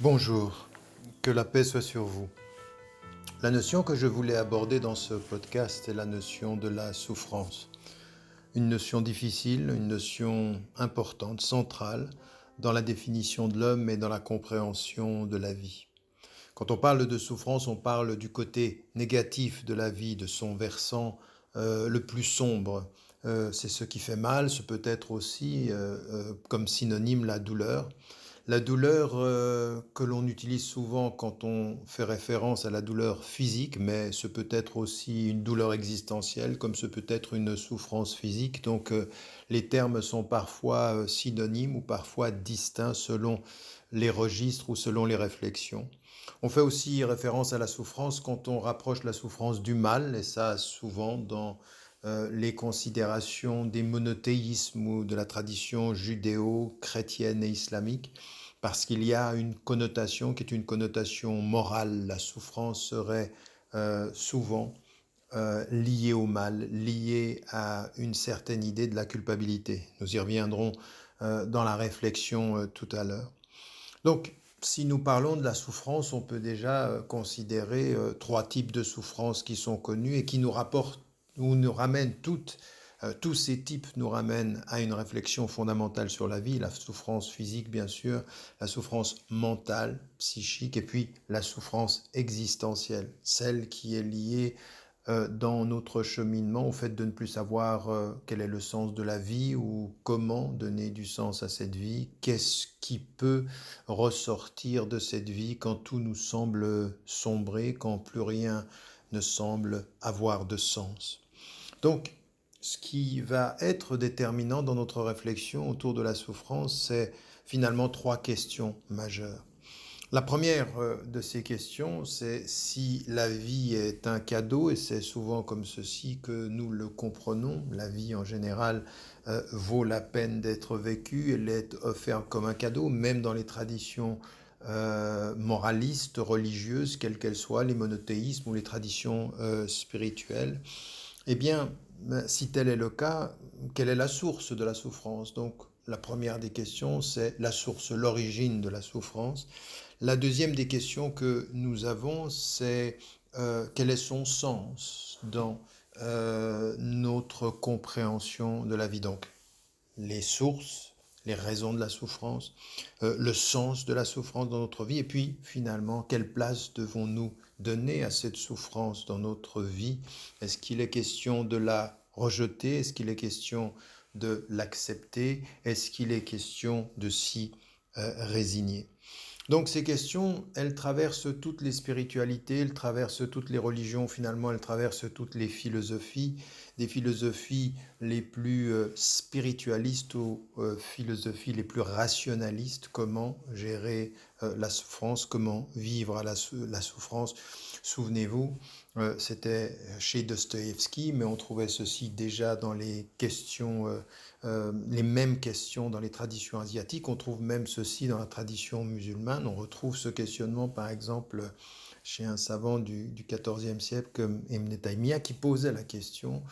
Bonjour, que la paix soit sur vous. La notion que je voulais aborder dans ce podcast est la notion de la souffrance. Une notion difficile, une notion importante, centrale dans la définition de l'homme et dans la compréhension de la vie. Quand on parle de souffrance, on parle du côté négatif de la vie, de son versant euh, le plus sombre. Euh, c'est ce qui fait mal, ce peut être aussi euh, comme synonyme la douleur. La douleur euh, que l'on utilise souvent quand on fait référence à la douleur physique, mais ce peut être aussi une douleur existentielle, comme ce peut être une souffrance physique. Donc euh, les termes sont parfois euh, synonymes ou parfois distincts selon les registres ou selon les réflexions. On fait aussi référence à la souffrance quand on rapproche la souffrance du mal, et ça souvent dans les considérations des monothéismes ou de la tradition judéo-chrétienne et islamique parce qu'il y a une connotation qui est une connotation morale. La souffrance serait euh, souvent euh, liée au mal, liée à une certaine idée de la culpabilité. Nous y reviendrons euh, dans la réflexion tout à l'heure. Donc, si nous parlons de la souffrance, on peut déjà considérer trois types de souffrances qui sont connues et qui nous rapportent ou nous ramènent toutes tous ces types nous ramènent à une réflexion fondamentale sur la vie, la souffrance physique bien sûr, la souffrance mentale, psychique, et puis la souffrance existentielle, celle qui est liée euh, dans notre cheminement au fait de ne plus savoir euh, quel est le sens de la vie ou comment donner du sens à cette vie, qu'est-ce qui peut ressortir de cette vie quand tout nous semble sombrer, quand plus rien ne semble avoir de sens. Donc, ce qui va être déterminant dans notre réflexion autour de la souffrance, c'est finalement trois questions majeures. La première euh, de ces questions, c'est si la vie est un cadeau, et c'est souvent comme ceci que nous le comprenons. La vie en général euh, vaut la peine d'être vécue, elle est offerte comme un cadeau, même dans les traditions euh, moralistes, religieuses, quelles qu'elles soient, les monothéismes ou les traditions spirituelles. Eh bien, si tel est le cas, quelle est la source de la souffrance? Donc, la première des questions, c'est la source, l'origine de la souffrance. La deuxième des questions que nous avons, c'est euh, quel est son sens dans euh, notre compréhension de la vie? Donc, les sources, les raisons de la souffrance, euh, le sens de la souffrance dans notre vie, et puis finalement, quelle place devons-nous donner à cette souffrance dans notre vie? Est-ce qu'il est question de la rejeter? Est-ce qu'il est question de l'accepter? Est-ce qu'il est question de s'y euh, résigner? Donc ces questions, elles traversent toutes les spiritualités, elles traversent toutes les religions, finalement elles traversent toutes les philosophies, des philosophies les plus euh, spiritualistes aux euh, philosophies les plus rationalistes, comment gérer la souffrance, comment vivre la souffrance? Souvenez-vous, euh, c'était chez Dostoïevski, mais on trouvait ceci déjà dans les questions, euh, euh, les mêmes questions dans les traditions asiatiques. On trouve même ceci dans la tradition musulmane. On retrouve ce questionnement, par exemple, chez un savant du, XIVe siècle comme Ibn Taymiyyah, qui posait la question,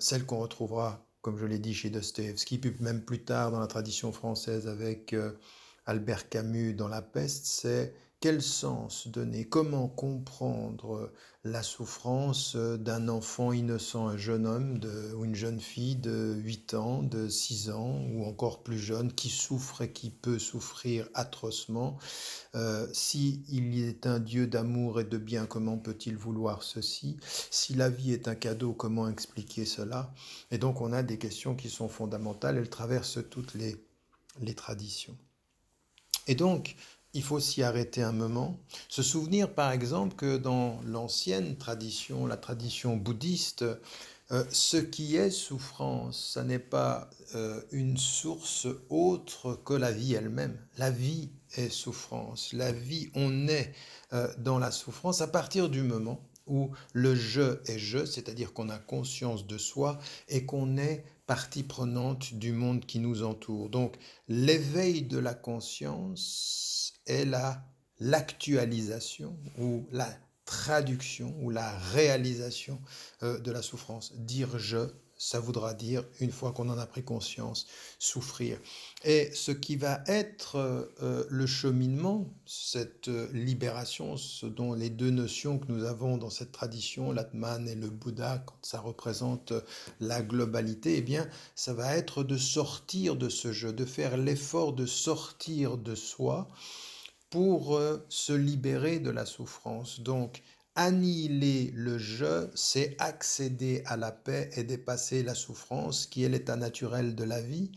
celle qu'on retrouvera, comme je l'ai dit, chez Dostoïevski, puis même plus tard dans la tradition française avec Albert Camus dans La Peste, c'est quel sens donner? Comment comprendre la souffrance d'un enfant innocent, un jeune homme ou une jeune fille de 8 ans, de 6 ans ou encore plus jeune qui souffre et qui peut souffrir atrocement? Euh, Si il est un Dieu d'amour et de bien, comment peut-il vouloir ceci? Si la vie est un cadeau, comment expliquer cela? Et donc on a des questions qui sont fondamentales, elles traversent toutes les, les traditions. Et donc, il faut s'y arrêter un moment, se souvenir par exemple que dans l'ancienne tradition, la tradition bouddhiste, euh, ce qui est souffrance, ça n'est pas euh, une source autre que la vie elle-même. La vie est souffrance. La vie, on est euh, dans la souffrance à partir du moment où le je est je, c'est-à-dire qu'on a conscience de soi et qu'on est partie prenante du monde qui nous entoure. Donc l'éveil de la conscience est la l'actualisation ou la traduction ou la réalisation euh, de la souffrance. Dire je, ça voudra dire, une fois qu'on en a pris conscience, souffrir. Et ce qui va être euh, le cheminement, cette libération, ce dont les deux notions que nous avons dans cette tradition, l'Atman et le Bouddha, quand ça représente la globalité, eh bien, ça va être de sortir de ce jeu, de faire l'effort de sortir de soi pour euh, se libérer de la souffrance. Donc, Annihiler le je, c'est accéder à la paix et dépasser la souffrance qui est l'état naturel de la vie.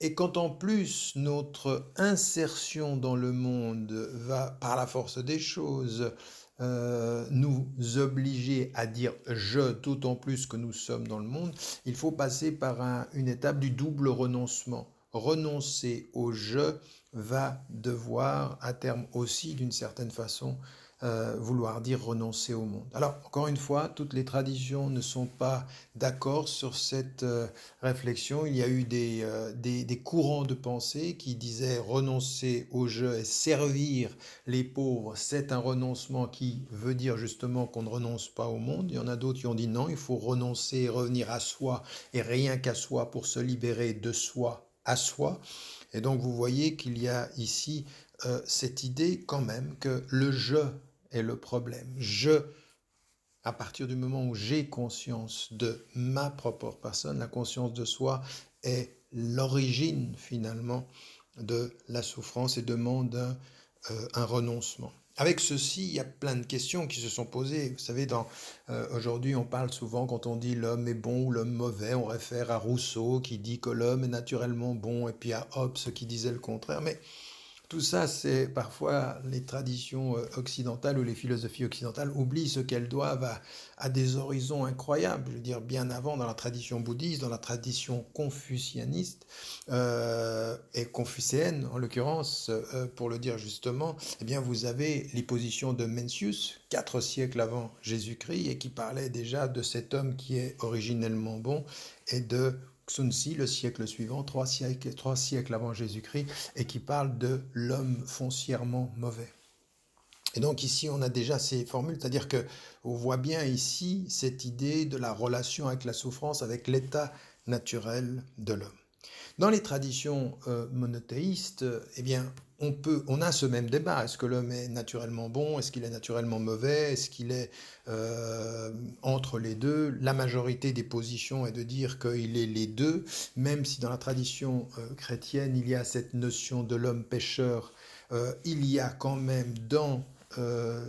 Et quand en plus notre insertion dans le monde va, par la force des choses, euh, nous obliger à dire je en plus que nous sommes dans le monde, il faut passer par une étape du double renoncement. Renoncer au je va devoir à terme aussi d'une certaine façon euh, vouloir dire renoncer au monde. Alors, encore une fois, toutes les traditions ne sont pas d'accord sur cette euh, réflexion. Il y a eu euh, des, des, courants de pensée qui disaient renoncer au jeu et servir les pauvres, c'est un renoncement qui veut dire justement qu'on ne renonce pas au monde. Il y en a d'autres qui ont dit non, il faut renoncer, revenir à soi et rien qu'à soi pour se libérer de soi à soi. Et donc vous voyez qu'il y a ici cette idée quand même que le jeu est le problème. Je, à partir du moment où j'ai conscience de ma propre personne, la conscience de soi est l'origine finalement de la souffrance et demande un, euh, renoncement. Avec ceci, il y a plein de questions qui se sont posées. Vous savez, euh, aujourd'hui, on parle souvent quand on dit l'homme est bon ou l'homme mauvais, on réfère à Rousseau qui dit que l'homme est naturellement bon et puis à Hobbes qui disait le contraire. Mais tout ça, c'est parfois les traditions euh, occidentales ou les philosophies occidentales oublient ce qu'elles doivent à, des horizons incroyables. Je veux dire, bien avant, dans la tradition bouddhiste, dans la tradition confucianiste euh, et confucéenne, en l'occurrence, euh, pour le dire justement, eh bien, vous avez les positions de Mencius, quatre siècles avant Jésus-Christ, et qui parlait déjà de cet homme qui est originellement bon et de Sun le siècle suivant, trois siècles, trois siècles avant Jésus-Christ, et qui parle de l'homme foncièrement mauvais. Et donc ici, on a déjà ces formules, c'est-à-dire que on voit bien ici cette idée de la relation avec la souffrance, avec l'état naturel de l'homme. Dans les traditions euh, monothéistes, eh bien, on, peut, on a ce même débat. Est-ce que l'homme est naturellement bon? Est-ce qu'il est naturellement mauvais? Est-ce qu'il est, euh, entre les deux? La majorité des positions est de dire qu'il est les deux, même si dans la tradition euh, chrétienne, il y a cette notion de l'homme pécheur. Euh, il y a quand même dans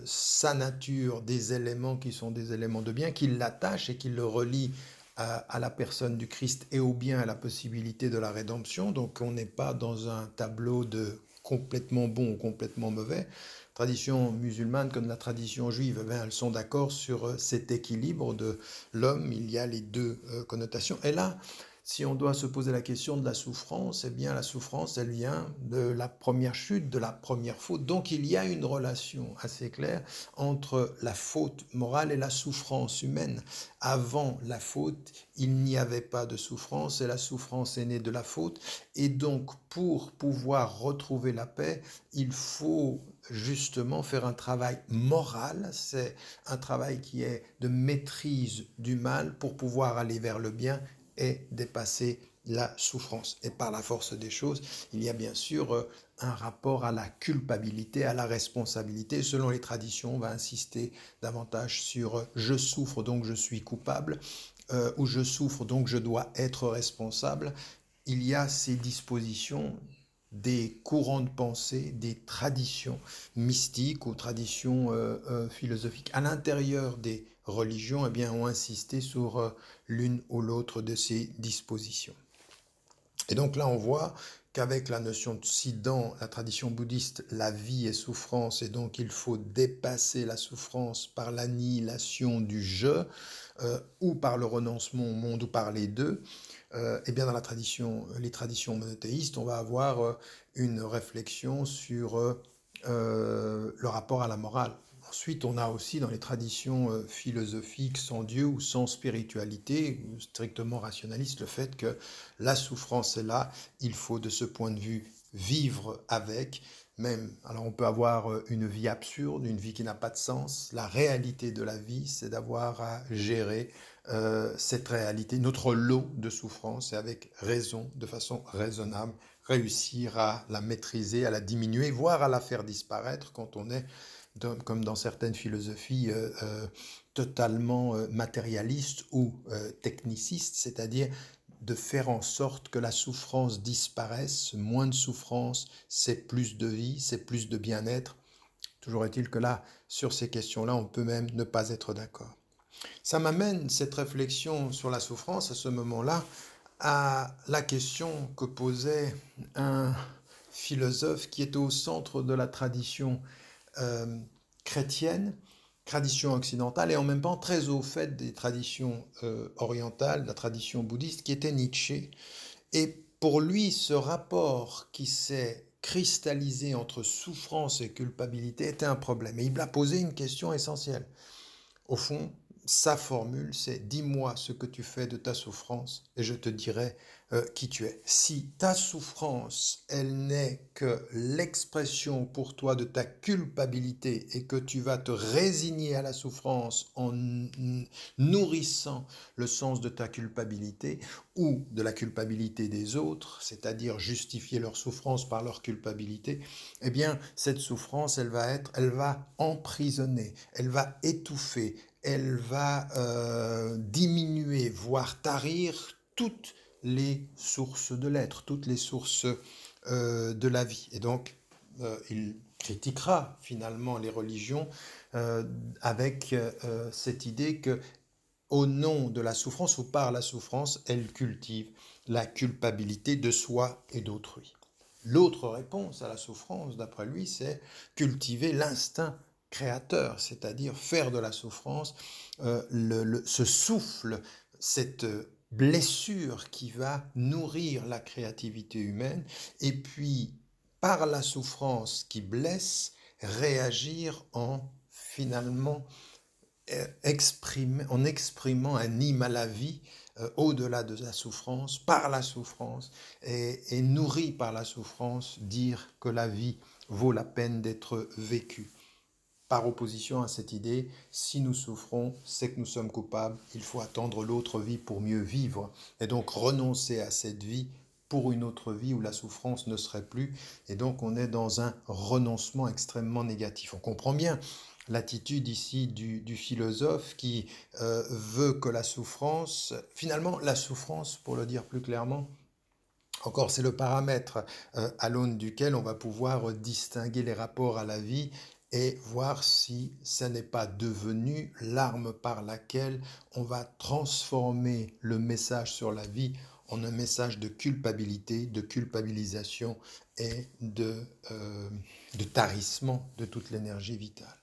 sa nature des éléments qui sont des éléments de bien, qui l'attachent et qui le relient à, la personne du Christ et au bien à la possibilité de la rédemption. Donc on n'est pas dans un tableau de complètement bon ou complètement mauvais. Tradition musulmane comme la tradition juive, eh elles sont d'accord sur euh, cet équilibre de l'homme. Il y a les deux euh, connotations. Et là, si on doit se poser la question de la souffrance, eh bien la souffrance, elle vient de la première chute, de la première faute. Donc il y a une relation assez claire entre la faute morale et la souffrance humaine. Avant la faute, il n'y avait pas de souffrance et la souffrance est née de la faute. Et donc pour pouvoir retrouver la paix, il faut justement faire un travail moral, c'est un travail qui est de maîtrise du mal pour pouvoir aller vers le bien et dépasser la souffrance. Et par la force des choses, il y a bien sûr euh, un rapport à la culpabilité, à la responsabilité. Selon les traditions, on va insister davantage sur euh, je souffre donc je suis coupable euh, ou je souffre donc je dois être responsable. Il y a ces dispositions des courants de pensée, des traditions mystiques ou traditions philosophiques à l'intérieur des religions eh bien, ont insisté sur euh, l'une ou l'autre de ces dispositions. Et donc là, on voit qu'avec la notion de si dans la tradition bouddhiste, la vie est souffrance et donc il faut dépasser la souffrance par l'annihilation du je euh, ou par le renoncement au monde ou par les deux, euh, et bien dans la tradition, les traditions monothéistes, on va avoir une réflexion sur le rapport à la morale. Ensuite, on a aussi dans les traditions euh, philosophiques sans Dieu ou sans spiritualité, strictement rationaliste, le fait que la souffrance est là, il faut de ce point de vue vivre avec, même. Alors on peut avoir euh, une vie absurde, une vie qui n'a pas de sens. La réalité de la vie, c'est d'avoir à gérer euh, cette réalité, notre lot de souffrance, et avec raison, de façon raisonnable, réussir à la maîtriser, à la diminuer, voire à la faire disparaître quand on est, comme dans certaines philosophies, euh, euh, totalement matérialiste ou techniciste, c'est-à-dire de faire en sorte que la souffrance disparaisse. Moins de souffrance, c'est plus de vie, c'est plus de bien-être. Toujours est-il que là, sur ces questions-là, on peut même ne pas être d'accord. Ça m'amène, cette réflexion sur la souffrance, à ce moment-là, à la question que posait un philosophe qui est au centre de la tradition euh, chrétienne, tradition occidentale, et en même temps très au fait des traditions euh, orientales, la tradition bouddhiste, qui était Nietzsche. Et pour lui, ce rapport qui s'est cristallisé entre souffrance et culpabilité était un problème. Et il a posé une question essentielle. Au fond, sa formule, c'est dis-moi ce que tu fais de ta souffrance et je te dirai euh, qui tu es. Si ta souffrance, elle n'est que l'expression pour toi de ta culpabilité et que tu vas te résigner à la souffrance en nourrissant le sens de ta culpabilité ou de la culpabilité des autres, c'est-à-dire justifier leur souffrance par leur culpabilité, eh bien cette souffrance, elle va être, elle va emprisonner, elle va étouffer, elle va euh, diminuer, voire tarir toutes les sources de l'être, toutes les sources euh, de la vie. Et donc, euh, il critiquera finalement les religions avec cette idée que, au nom de la souffrance ou par la souffrance, elle cultive la culpabilité de soi et d'autrui. L'autre réponse à la souffrance, d'après lui, c'est cultiver l'instinct créateur, c'est-à-dire faire de la souffrance euh, le, ce souffle, cette blessure qui va nourrir la créativité humaine, et puis par la souffrance qui blesse, réagir en finalement euh, exprimer, exprimant un hymne à la vie euh, au-delà de la souffrance, par la souffrance, et, et nourri par la souffrance, dire que la vie vaut la peine d'être vécue par opposition à cette idée, si nous souffrons, c'est que nous sommes coupables, il faut attendre l'autre vie pour mieux vivre, et donc renoncer à cette vie pour une autre vie où la souffrance ne serait plus, et donc on est dans un renoncement extrêmement négatif. On comprend bien l'attitude ici du, philosophe qui euh, veut que la souffrance, finalement la souffrance, pour le dire plus clairement, encore, c'est le paramètre euh, à l'aune duquel on va pouvoir distinguer les rapports à la vie et voir si ça n'est pas devenu l'arme par laquelle on va transformer le message sur la vie en un message de culpabilité, de culpabilisation et de, euh, de tarissement de toute l'énergie vitale.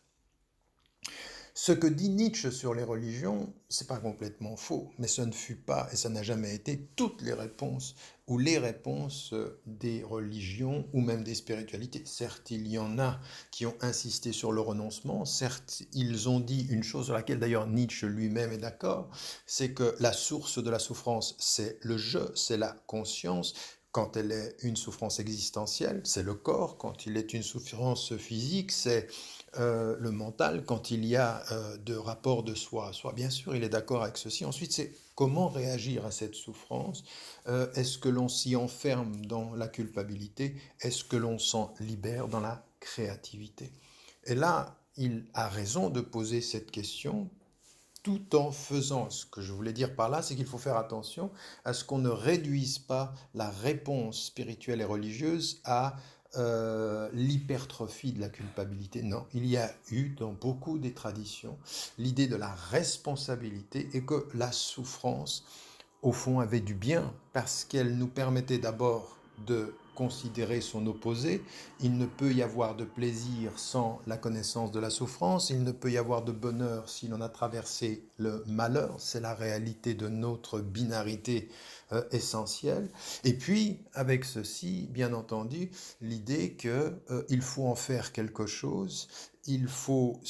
Ce que dit Nietzsche sur les religions, c'est pas complètement faux, mais ce ne fut pas et ça n'a jamais été toutes les réponses ou les réponses des religions ou même des spiritualités. Certes, il y en a qui ont insisté sur le renoncement, certes, ils ont dit une chose sur laquelle d'ailleurs Nietzsche lui-même est d'accord, c'est que la source de la souffrance, c'est le je, c'est la conscience, quand elle est une souffrance existentielle, c'est le corps. Quand il est une souffrance physique, c'est euh, le mental. Quand il y a euh, de rapport de soi à soi, bien sûr, il est d'accord avec ceci. Ensuite, c'est comment réagir à cette souffrance. Euh, est-ce que l'on s'y enferme dans la culpabilité? Est-ce que l'on s'en libère dans la créativité? Et là, il a raison de poser cette question tout en faisant, ce que je voulais dire par là, c'est qu'il faut faire attention à ce qu'on ne réduise pas la réponse spirituelle et religieuse à euh, l'hypertrophie de la culpabilité. Non, il y a eu dans beaucoup des traditions l'idée de la responsabilité et que la souffrance, au fond, avait du bien parce qu'elle nous permettait d'abord de considérer son opposé. Il ne peut y avoir de plaisir sans la connaissance de la souffrance. Il ne peut y avoir de bonheur si l'on a traversé le malheur. C'est la réalité de notre binarité euh, essentielle. Et puis, avec ceci, bien entendu, l'idée qu'il euh, faut en faire quelque chose. Il, faut,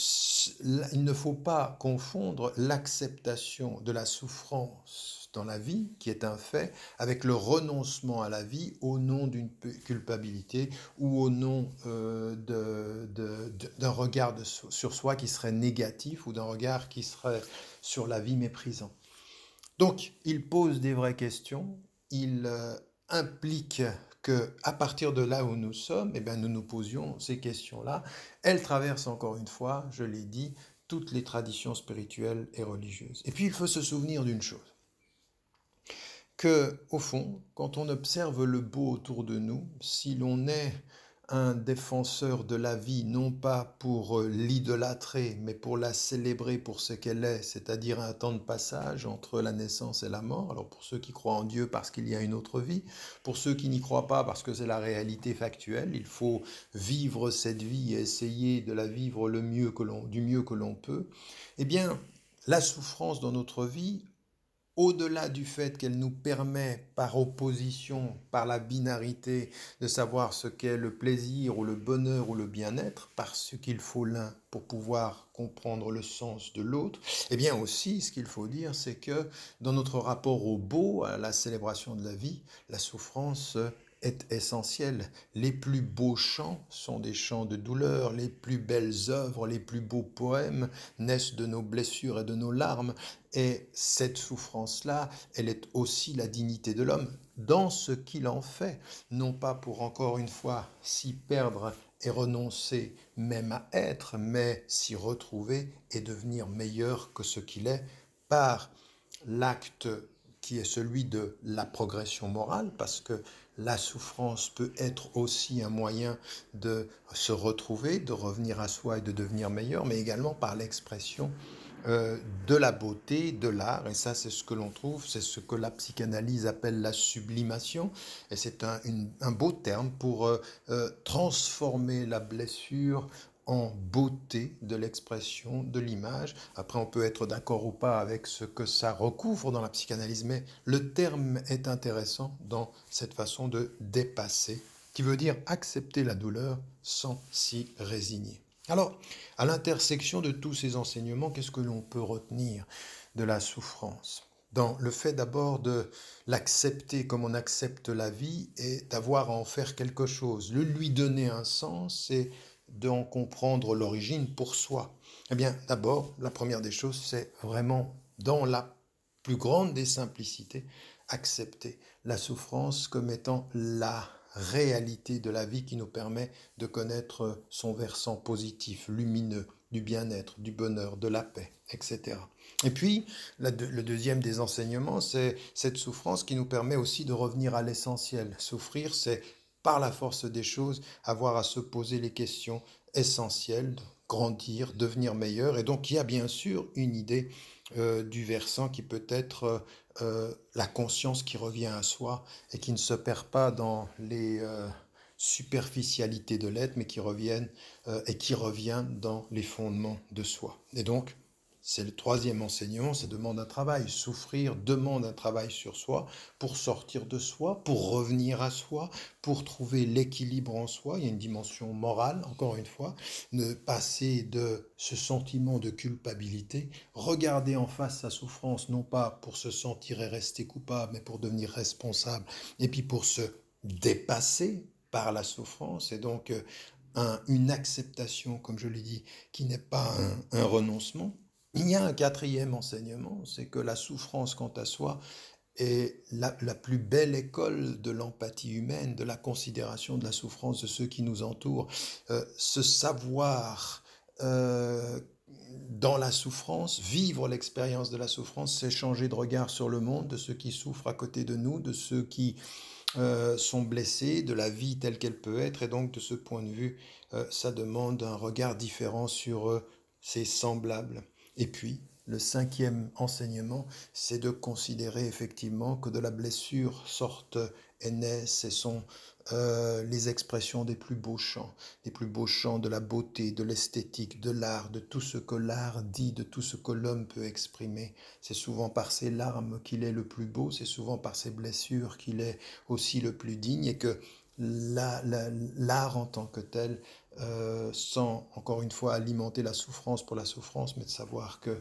il ne faut pas confondre l'acceptation de la souffrance dans la vie, qui est un fait, avec le renoncement à la vie au nom d'une culpabilité ou au nom euh, d'un regard sur soi qui serait négatif ou d'un regard qui serait sur la vie méprisant. Donc, il pose des vraies questions, il euh, implique que à partir de là où nous sommes, eh bien, nous nous posions ces questions-là. Elles traversent encore une fois, je l'ai dit, toutes les traditions spirituelles et religieuses. Et puis, il faut se souvenir d'une chose que, au fond, quand on observe le beau autour de nous, si l'on est un défenseur de la vie, non pas pour euh, l'idolâtrer, mais pour la célébrer pour ce qu'elle est, c'est-à-dire un temps de passage entre la naissance et la mort. Alors pour ceux qui croient en Dieu parce qu'il y a une autre vie, pour ceux qui n'y croient pas parce que c'est la réalité factuelle, il faut vivre cette vie et essayer de la vivre le mieux que du mieux que l'on peut. Eh bien, la souffrance dans notre vie au-delà du fait qu'elle nous permet, par opposition, par la binarité, de savoir ce qu'est le plaisir ou le bonheur ou le bien-être, parce qu'il faut l'un pour pouvoir comprendre le sens de l'autre, eh bien aussi, ce qu'il faut dire, c'est que dans notre rapport au beau, à la célébration de la vie, la souffrance est essentiel. Les plus beaux chants sont des chants de douleur, les plus belles œuvres, les plus beaux poèmes naissent de nos blessures et de nos larmes. Et cette souffrance-là, elle est aussi la dignité de l'homme dans ce qu'il en fait, non pas pour encore une fois s'y perdre et renoncer même à être, mais s'y retrouver et devenir meilleur que ce qu'il est par l'acte qui est celui de la progression morale, parce que la souffrance peut être aussi un moyen de se retrouver, de revenir à soi et de devenir meilleur, mais également par l'expression euh, de la beauté, de l'art, et ça c'est ce que l'on trouve, c'est ce que la psychanalyse appelle la sublimation, et c'est un, beau terme pour euh, euh, transformer la blessure en beauté de l'expression de l'image. Après, on peut être d'accord ou pas avec ce que ça recouvre dans la psychanalyse, mais le terme est intéressant dans cette façon de dépasser, qui veut dire accepter la douleur sans s'y résigner. Alors, à l'intersection de tous ces enseignements, qu'est-ce que l'on peut retenir de la souffrance? Dans le fait d'abord de l'accepter comme on accepte la vie et d'avoir à en faire quelque chose, le lui donner un sens et d'en comprendre l'origine pour soi Eh bien, d'abord, la première des choses, c'est vraiment, dans la plus grande des simplicités, accepter la souffrance comme étant la réalité de la vie qui nous permet de connaître son versant positif, lumineux, du bien-être, du bonheur, de la paix, etc. Et puis, le deuxième des enseignements, c'est cette souffrance qui nous permet aussi de revenir à l'essentiel. Souffrir, c'est par la force des choses, avoir à se poser les questions essentielles, grandir, devenir meilleur. Et donc il y a bien sûr une idée euh, du versant qui peut être euh, euh, la conscience qui revient à soi et qui ne se perd pas dans les superficialités de l'être, mais qui reviennent et qui revient dans les fondements de soi. Et donc c'est le troisième enseignement, c'est demande un travail. Souffrir demande un travail sur soi pour sortir de soi, pour revenir à soi, pour trouver l'équilibre en soi. Il y a une dimension morale, encore une fois, ne passer de ce sentiment de culpabilité, regarder en face sa souffrance, non pas pour se sentir et rester coupable, mais pour devenir responsable, et puis pour se dépasser par la souffrance, et donc euh, une acceptation, comme je l'ai dit, qui n'est pas un renoncement. Il y a un quatrième enseignement, c'est que la souffrance quant à soi est la, plus belle école de l'empathie humaine, de la considération de la souffrance de ceux qui nous entourent. Euh, ce savoir euh, dans la souffrance, vivre l'expérience de la souffrance, c'est changer de regard sur le monde, de ceux qui souffrent à côté de nous, de ceux qui euh, sont blessés, de la vie telle qu'elle peut être, et donc de ce point de vue, ça demande un regard différent sur ses semblables. Et puis, le cinquième enseignement, c'est de considérer effectivement que de la blessure sortent et naissent et sont euh, les expressions des plus beaux chants, des plus beaux chants de la beauté, de l'esthétique, de l'art, de tout ce que l'art dit, de tout ce que l'homme peut exprimer. C'est souvent par ses larmes qu'il est le plus beau, c'est souvent par ses blessures qu'il est aussi le plus digne et que l'art en tant que tel, euh, sans encore une fois alimenter la souffrance pour la souffrance, mais de savoir que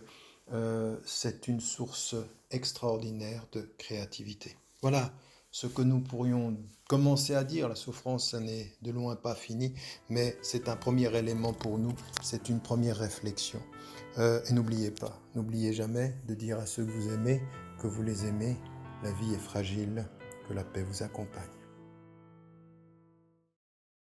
euh, c'est une source extraordinaire de créativité. Voilà ce que nous pourrions commencer à dire. La souffrance, ça n'est de loin pas fini, mais c'est un premier élément pour nous, c'est une première réflexion. Euh, et n'oubliez pas, n'oubliez jamais de dire à ceux que vous aimez, que vous les aimez. La vie est fragile, que la paix vous accompagne.